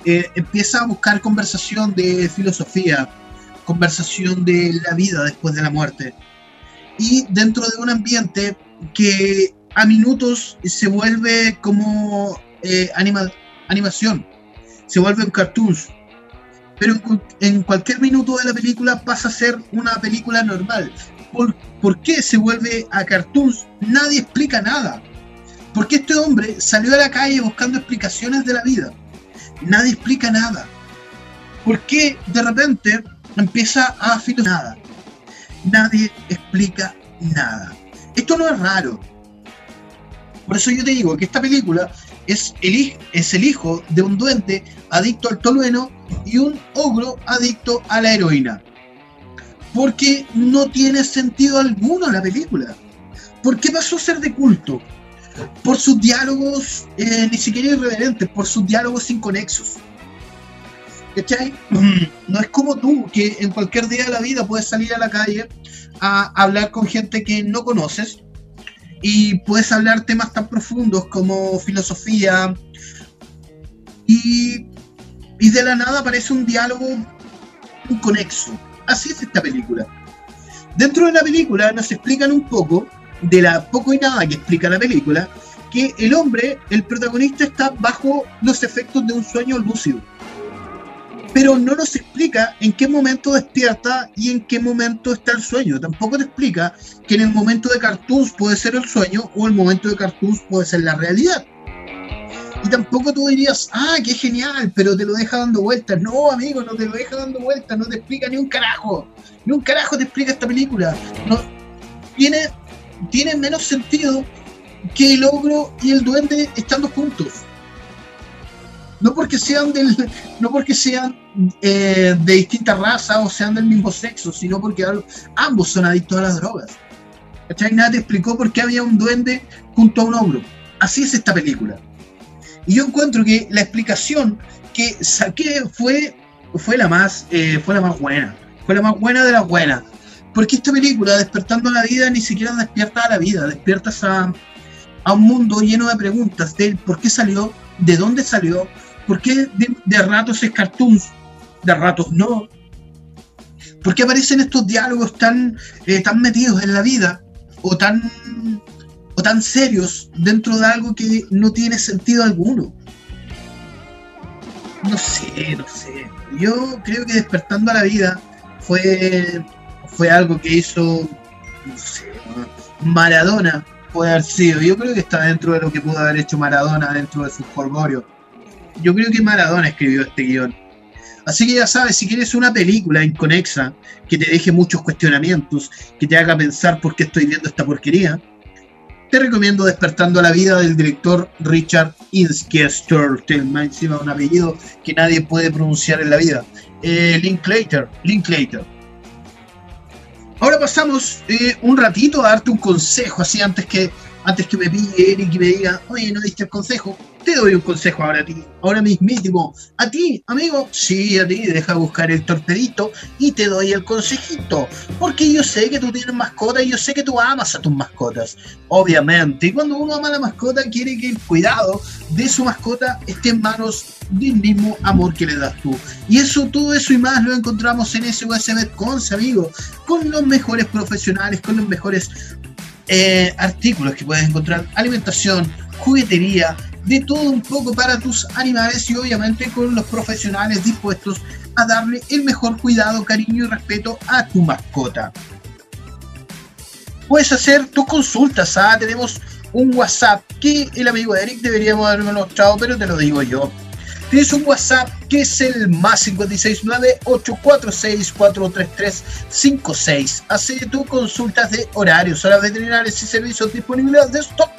Eh, empieza a buscar conversación de filosofía, conversación de la vida después de la muerte. Y dentro de un ambiente que a minutos se vuelve como eh, anima- animación, se vuelven cartoons. Pero en, en cualquier minuto de la película pasa a ser una película normal. ¿Por, por qué se vuelve a cartoons? Nadie explica nada. ¿Por qué este hombre salió a la calle buscando explicaciones de la vida? Nadie explica nada. ¿Por qué de repente empieza a filosofar nada? Nadie explica nada. Esto no es raro. Por eso yo te digo que esta película es el, es el hijo de un duende adicto al tolueno y un ogro adicto a la heroína. Porque no tiene sentido alguno la película. ¿Por qué pasó a ser de culto? Por sus diálogos eh, ni siquiera irreverentes, por sus diálogos inconexos. ¿Cachai? No es como tú, que en cualquier día de la vida puedes salir a la calle a hablar con gente que no conoces y puedes hablar temas tan profundos como filosofía y, y de la nada aparece un diálogo inconexo. Así es esta película. Dentro de la película nos explican un poco, de la poco y nada que explica la película, que el hombre, el protagonista, está bajo los efectos de un sueño lúcido. Pero no nos explica en qué momento despierta y en qué momento está el sueño. Tampoco te explica que en el momento de cartoons puede ser el sueño o el momento de cartoons puede ser la realidad. Y tampoco tú dirías, ah, qué genial, pero te lo deja dando vueltas. No, amigo, no te lo deja dando vueltas, no te explica ni un carajo. Ni un carajo te explica esta película. No, tiene, tiene menos sentido que el ogro y el duende estando juntos. No porque sean del, no porque sean eh, de distintas razas o sean del mismo sexo, sino porque ambos son adictos a las drogas. ¿Cachai? Nada explicó por qué había un duende junto a un ogro. Así es esta película. Y yo encuentro que la explicación que saqué fue, fue, la, más, eh, fue la más buena. Fue la más buena de las buenas. Porque esta película, Despertando la Vida, ni siquiera despierta a la vida, despiertas a, un mundo lleno de preguntas de por qué salió, de dónde salió, por qué de, ratos es cartoons, de ratos no. ¿Por qué aparecen estos diálogos tan, eh, tan metidos en la vida o tan, o tan serios dentro de algo que no tiene sentido alguno? No sé, no sé. Yo creo que despertando a la vida fue, fue algo que hizo, Maradona puede haber sido. Yo creo que está dentro de lo que pudo haber hecho Maradona dentro de sus polvorios. Yo creo que Maradona escribió este guion. Así que ya sabes, si quieres una película inconexa que te deje muchos cuestionamientos, que te haga pensar por qué estoy viendo esta porquería, te recomiendo Despertando la Vida del director Richard Inskester, encima un apellido que nadie puede pronunciar en la vida. Eh, Linklater, Linklater. Ahora pasamos eh, un ratito a darte un consejo, así antes que antes que me pille Eric y me diga, oye, no diste el consejo, te doy un consejo ahora a ti, ahora mismísimo. A ti, amigo, sí, a ti, deja buscar el torpedito y te doy el consejito. Porque yo sé que tú tienes mascota y yo sé que tú amas a tus mascotas, obviamente. Y cuando uno ama a la mascota, quiere que el cuidado de su mascota esté en manos del mismo amor que le das tú. Y eso, todo eso y más lo encontramos en SOS Betcons, amigo, con los mejores profesionales, con los mejores eh, artículos que puedes encontrar, alimentación, juguetería, de todo un poco para tus animales y obviamente con los profesionales dispuestos a darle el mejor cuidado, cariño y respeto a tu mascota. Puedes hacer tus consultas, ¿ah? tenemos un WhatsApp que el amigo Eric deberíamos haberme mostrado, pero te lo digo yo. Tienes un WhatsApp que es el más 569-846-433-56. Hace tus consultas de horarios, horas veterinarias y servicios disponibles de stock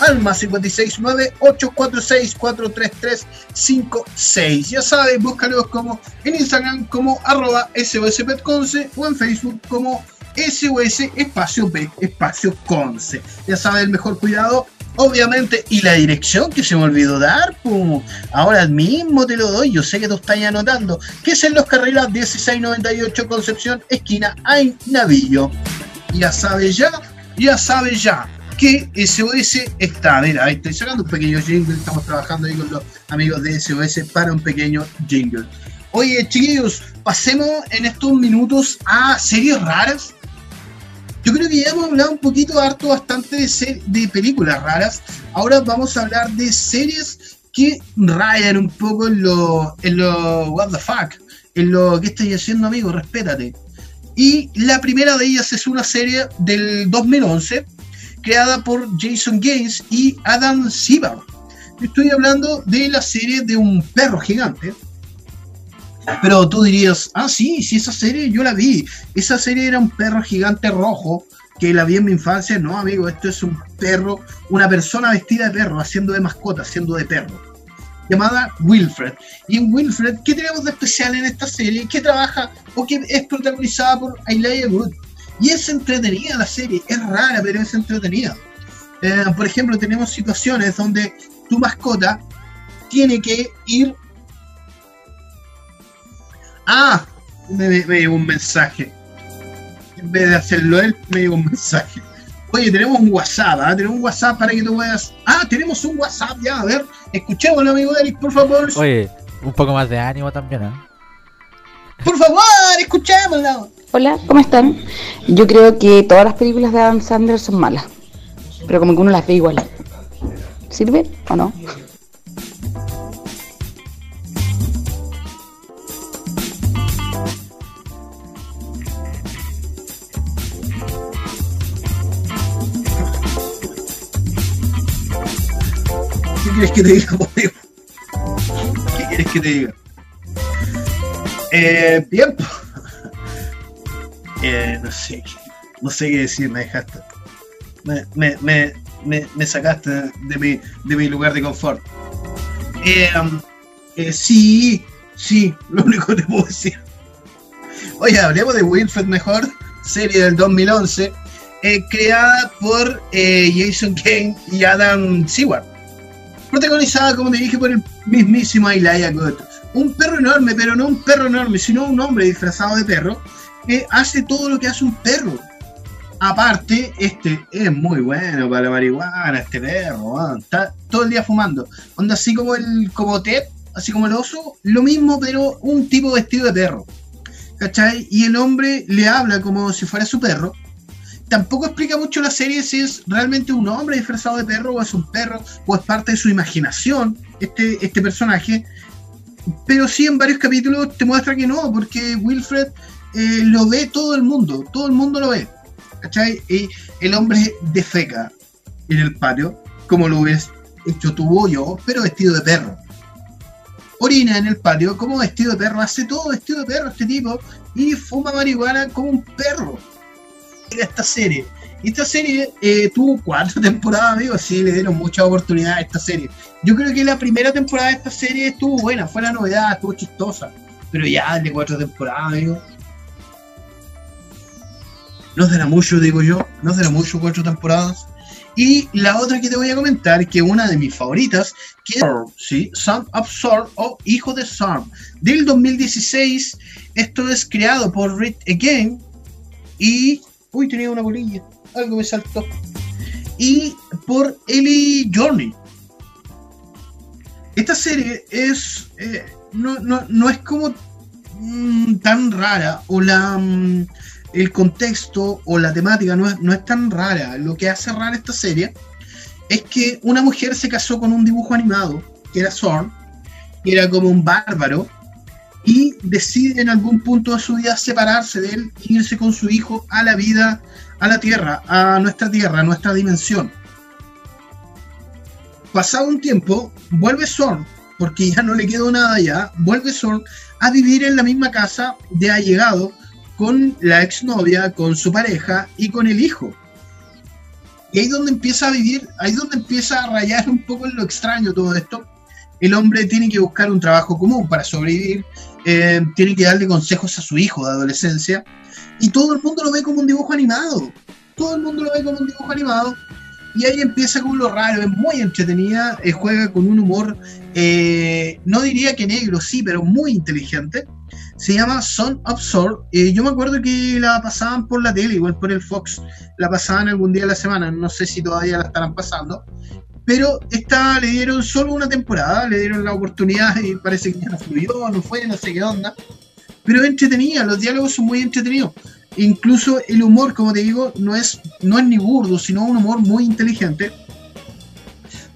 al más 569-846-433-56. Ya sabes, búscalos como en Instagram como arroba SOSPetconce o en Facebook como SOS Espacio B Espacio Conce. Ya sabes, el mejor cuidado obviamente, y la dirección que se me olvidó dar, pues, ahora mismo te lo doy, yo sé que tú estás anotando, que es en Los Carrilas 1698 Concepción, esquina Ay Navillo. Ya sabes ya, ya sabes ya que SOS está. Mira, ahí estoy sacando un pequeño jingle. Estamos trabajando ahí con los amigos de SOS para un pequeño jingle. Oye, chiquillos, pasemos en estos minutos a series raras. Yo creo que ya hemos hablado un poquito harto bastante de, de películas raras. Ahora vamos a hablar de series que rayan un poco en lo, en lo what the fuck, en lo que estáis haciendo, amigo, respétate. Y la primera de ellas es una serie del 2011 creada por Jason Gaines y Adam Sieber. Estoy hablando de la serie de un perro gigante. Pero tú dirías, ah, sí, sí, esa serie yo la vi. Esa serie era un perro gigante rojo que la vi en mi infancia. No, amigo, esto es un perro, una persona vestida de perro, haciendo de mascota, haciendo de perro. Llamada Wilfred. Y en Wilfred, ¿qué tenemos de especial en esta serie? Que trabaja o que es protagonizada por Elijah Wood. Y es entretenida la serie, es rara, pero es entretenida. Eh, por ejemplo, tenemos situaciones donde tu mascota tiene que ir. Ah, me, me- llegó un mensaje. En vez de hacerlo él, me llegó un mensaje. Oye, tenemos un WhatsApp, ¿ah? Tenemos un WhatsApp para que tú puedas. Ah, tenemos un WhatsApp ya, a ver. Escuchémoslo, amigo Eric, por favor. Oye, un poco más de ánimo también, ¿eh? Por favor, escuchémoslo. Hola, ¿cómo están? Yo creo que todas las películas de Adam Sandler son malas, pero como que uno las ve igual. ¿Sirve o no? ¿Qué quieres que te diga? ¿Qué quieres que te diga? Eh. Eh, no sé, no sé qué decir, me dejaste. Me, me, me, me, sacaste de mi, de mi lugar de confort. Eh, eh, sí, sí, lo único que te puedo decir. Oye, hablemos de Wilfred mejor, serie del 2011, eh, creada por eh, Jason Kane y Adam Seward protagonizada, como te dije, por el mismísimo Elijah Wood. Un perro enorme, pero no un perro enorme, sino un hombre disfrazado de perro que hace todo lo que hace un perro. Aparte, este es muy bueno para la marihuana, este perro, está todo el día fumando. Onda así como el como así como el oso, lo mismo, pero un tipo vestido de perro. ¿Cachai? Y el hombre le habla como si fuera su perro. Tampoco explica mucho la serie si es realmente un hombre disfrazado de perro o es un perro o es parte de su imaginación este, este personaje. Pero sí en varios capítulos te muestra que no, porque Wilfred eh, lo ve todo el mundo, todo el mundo lo ve. ¿Cachai? Y el hombre defeca en el patio, como lo ves hecho o yo, pero vestido de perro. Orina en el patio como vestido de perro, hace todo vestido de perro este tipo y fuma marihuana como un perro. Era esta serie. Y esta serie eh, tuvo cuatro temporadas, amigo. Sí, le dieron mucha oportunidad a esta serie. Yo creo que la primera temporada de esta serie estuvo buena, fue la novedad, estuvo chistosa. Pero ya de cuatro temporadas, amigo. No será mucho, digo yo. No será mucho cuatro temporadas. Y la otra que te voy a comentar, que es una de mis favoritas, que es ¿sí? Of Sword o Hijo de Storm, del 2016. Esto es creado por Reed Again y. Uy, tenía una bolilla, algo me saltó. Y por Ellie Journey. Esta serie es. eh, no, no, no es como mm, tan rara, o la. mm, el contexto o la temática no es, no es tan rara. Lo que hace rara esta serie es que una mujer se casó con un dibujo animado, que era Zorn, que era como un bárbaro, y decide en algún punto de su vida separarse de él e irse con su hijo a la vida, a la tierra, a nuestra tierra, a nuestra dimensión. Pasado un tiempo, vuelve Zorn, porque ya no le quedó nada ya, vuelve Zorn a vivir en la misma casa de allegado con la exnovia, con su pareja y con el hijo. Y ahí donde empieza a vivir, ahí donde empieza a rayar un poco en lo extraño todo esto. El hombre tiene que buscar un trabajo común para sobrevivir, eh, tiene que darle consejos a su hijo de adolescencia, y todo el mundo lo ve como un dibujo animado. Todo el mundo lo ve como un dibujo animado. Y ahí empieza con lo raro, es muy entretenida, eh, juega con un humor, eh, no diría que negro, sí, pero muy inteligente Se llama Son of Sword. Eh, yo me acuerdo que la pasaban por la tele, igual por el Fox. La pasaban algún día de la semana. No sé si todavía la estarán pasando. Pero esta le dieron solo una temporada, le dieron la oportunidad y parece que no fluyó, no fue, no sé qué onda. Pero es entretenida, los diálogos son muy entretenidos. Incluso el humor, como te digo, no es, no es ni burdo, sino un humor muy inteligente.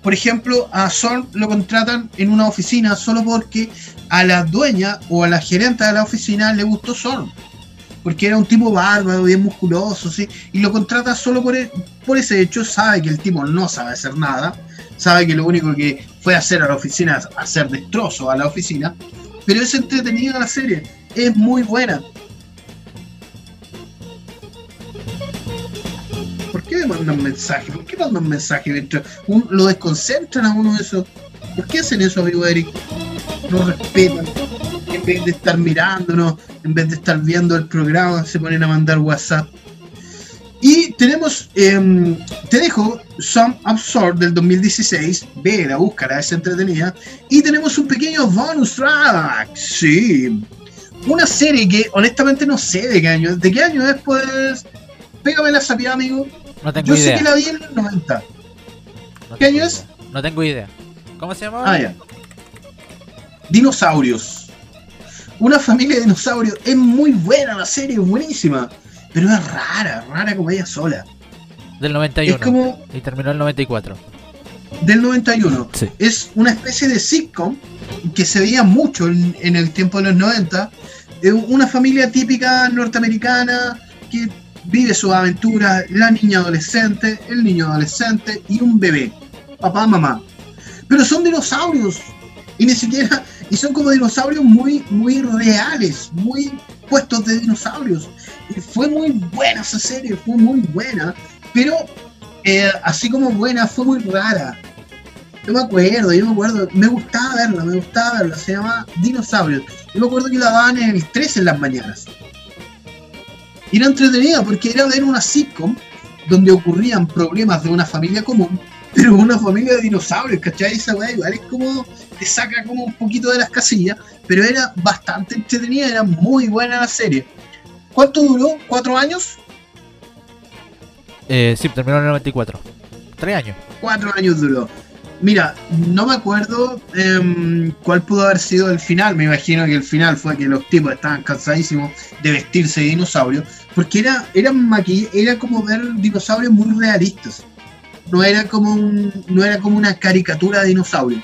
Por ejemplo, a Sol lo contratan en una oficina solo porque a la dueña o a la gerente de la oficina le gustó Sol. Porque era un tipo bárbaro, bien musculoso, ¿sí? Y lo contrata solo por, e- por ese hecho. Sabe que el tipo no sabe hacer nada. Sabe que lo único que fue hacer a la oficina es hacer destrozos a la oficina. Pero es entretenida la serie. Es muy buena. ¿Por qué me mandan mensajes? ¿Por qué mandan un- lo desconcentran a uno de esos. ¿Por qué hacen eso, amigo Eric? No respetan. En vez de estar mirándonos, en vez de estar viendo el programa, se ponen a mandar WhatsApp. Y tenemos, em, te dejo Some Absurd del 2016. Vela, búscala, es entretenida. Y tenemos un pequeño bonus track. Sí. Una serie que honestamente no sé de qué año. ¿De qué año es? Pues. Pégame la sapia, amigo. No tengo Yo sé que la vi en los 90. No ¿Qué año es? No tengo idea. ¿Cómo se llama? Ah, ya. Dinosaurios. Una familia de dinosaurios. Es muy buena la serie, es buenísima. Pero es rara, rara como ella sola. Del 91. Es como Y terminó el 94. del 91. Sí. Es una especie de sitcom que se veía mucho en, en el tiempo de los 90. Es una familia típica norteamericana que vive sus aventuras, la niña adolescente, el niño adolescente y un bebé. Papá, mamá. Pero son dinosaurios. Y ni siquiera. Y son como dinosaurios muy, muy reales, muy puestos de dinosaurios. Y fue muy buena esa serie, fue muy buena. Pero eh, así como buena, fue muy rara. Yo me acuerdo, yo me acuerdo, me gustaba verla, me gustaba verla, se llama Dinosaurios. Yo me acuerdo que la daban en el 3 en las mañanas. Y era entretenida porque era ver una sitcom donde ocurrían problemas de una familia común, pero una familia de dinosaurios, ¿cachai? Esa weá igual es como, te saca como un poquito de las casillas, pero era bastante entretenida, era muy buena la serie. ¿Cuánto duró? ¿Cuatro años? Eh, sí, terminó en el 94. Tres años. cuatro años duró. Mira, no me acuerdo em, cuál pudo haber sido el final. Me imagino que el final fue que los tipos estaban cansadísimos de vestirse de dinosaurios. Porque era, era, era como ver dinosaurios muy realistas. No era como un, no era como una caricatura de dinosaurio.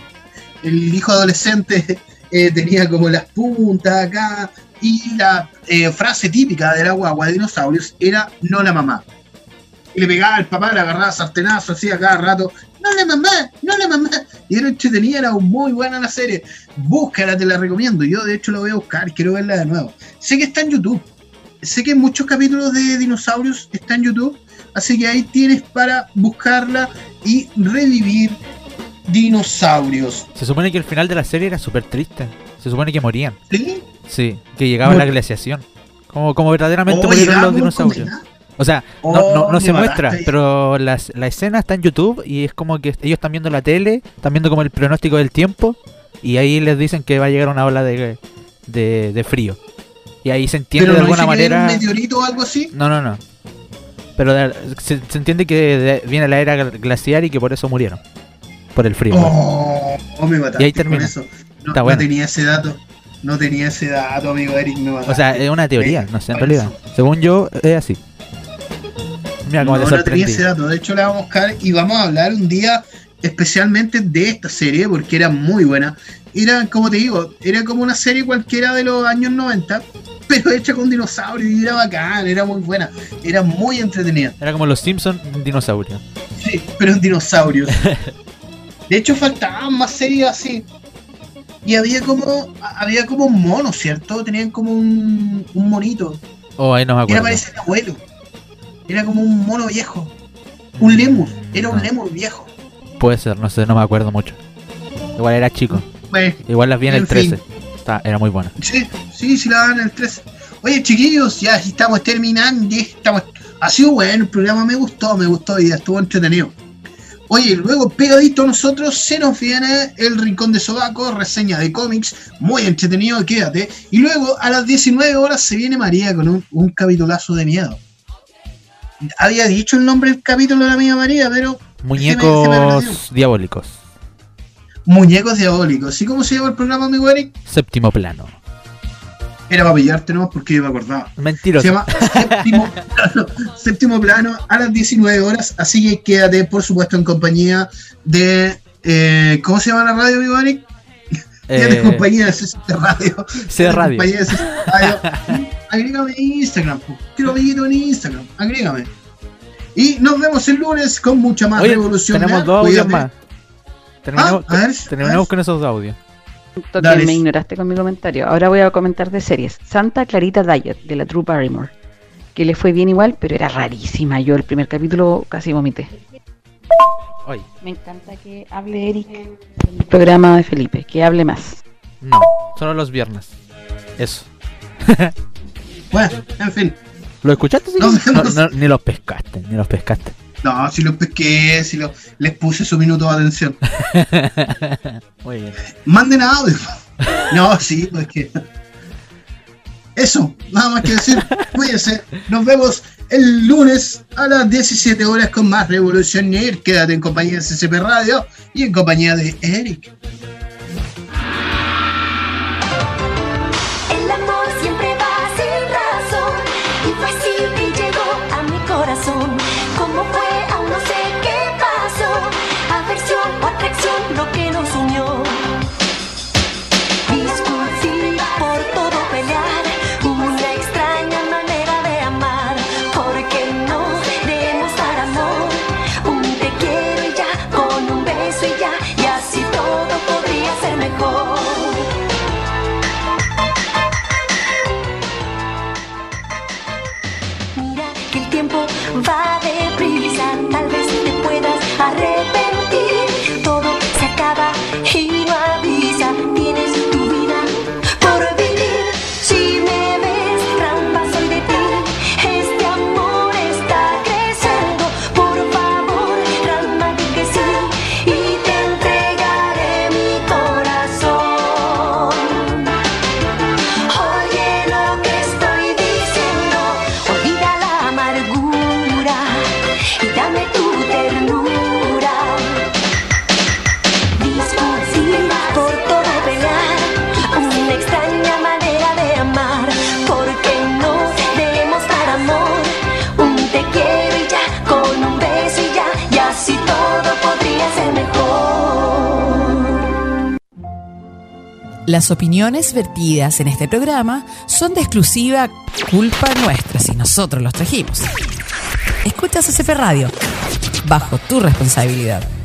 El hijo adolescente eh, tenía como las puntas acá. Y la eh, frase típica de la guagua de dinosaurios era no la mamá. Y le pegaba al papá, le agarraba sartenazo así a cada rato. No la mamá, no la mamá. Y era entretenida, era muy buena la serie. Búscala, te la recomiendo. Yo de hecho la voy a buscar, quiero verla de nuevo. Sé que está en YouTube. Sé que muchos capítulos de dinosaurios están en YouTube. Así que ahí tienes para buscarla y revivir dinosaurios. Se supone que el final de la serie era súper triste. Se supone que morían. ¿Sí? Sí, que llegaba la glaciación. Como, como verdaderamente Oh, murieron los dinosaurios. O sea, no, Oh, no, no me se muestra, pero las- la escena está en YouTube y es como que ellos están viendo la tele, están viendo como el pronóstico del tiempo y ahí les dicen que va a llegar una ola de, de, de frío. Y ahí se entiende Pero de no alguna manera... un meteorito o algo así. No, no, no. Pero de- se, se entiende que de- viene la era glaciar y que por eso murieron. Por el frío. Oh, oh, me mataste Y ahí con termina. eso. No, Está no bueno. tenía ese dato. No tenía ese dato, amigo Eric. Me O mataste. sea, es una teoría, no sé, en realidad. eso. Según yo, es así. Mira cómo no, te no tenía ese dato. De hecho, la vamos a buscar y vamos a hablar un día especialmente de esta serie porque era muy buena. Era, como te digo, era como una serie cualquiera de los años 90, pero hecha con dinosaurios y era bacán, era muy buena. Era muy entretenida. Era como los Simpsons dinosaurios. Sí, pero en dinosaurios. De hecho, faltaban más series así. Y había como había como un mono, ¿cierto? Tenían como un, un monito. Oh, ahí no me Era acuerdo. parece el abuelo. Era como un mono viejo. Un lemur. Era un No. lemur viejo. Puede ser, no sé, no me acuerdo mucho. Igual era chico. Bueno, Igual las vi en el En fin. 13. Está- era muy buena. sí, sí, sí la dan el 13. Oye, chiquillos, ya estamos terminando. Estamos... Ha sido bueno el programa, me gustó, me gustó y estuvo entretenido. Oye, luego pegadito a nosotros se nos viene el Rincón de Sobaco, reseña de cómics, muy entretenido, quédate. Y luego a las 19 horas se viene María con un, un capitulazo de miedo. Había dicho el nombre del capítulo de la mía María, pero Muñecos se me perdió. diabólicos. Muñecos Diabólicos. ¿Y cómo se llama el programa, amigo Eric? Séptimo plano. Era para pillarte nomás porque yo me acordaba. Se Mentiroso. llama séptimo plano, Séptimo Plano a las 19 horas. Así que quédate, por supuesto, en compañía de. eh, ¿Cómo se llama la radio, amigo Eric? Quédate en Eh, compañía de Radio. C en Radio. compañía de Radio. Agrégame en Instagram. po. Quiero en Instagram. Agrégame. Y nos vemos el lunes con mucha más Oye, revolución. tenemos dos audios más. Terminemos, Ah, ver, con esos audios. Me ignoraste con mi comentario. Ahora voy a comentar de series. Santa Clarita Diet, de la True Barrymore. Que le fue bien igual, pero era rarísima. Yo el primer capítulo casi vomité. Me encanta que hable Eric en el programa de Felipe. Que hable más. no, solo los viernes. Eso. Bueno, en fin. ¿Lo escuchaste? sí? No, vemos. no, ni los pescaste, ni los pescaste. No, si los pesqué, si lo, les puse su minuto de atención. Muy bien. Manden audio. No, sí, pues que. Eso, nada más que decir. Cuídense. Nos vemos el lunes a las 17 horas con más Revolución Nerd. Quédate en compañía de CCP Radio y en compañía de Eric. Las opiniones vertidas en este programa son de exclusiva culpa nuestra si nosotros los trajimos. Escucha CCP Radio, bajo tu responsabilidad.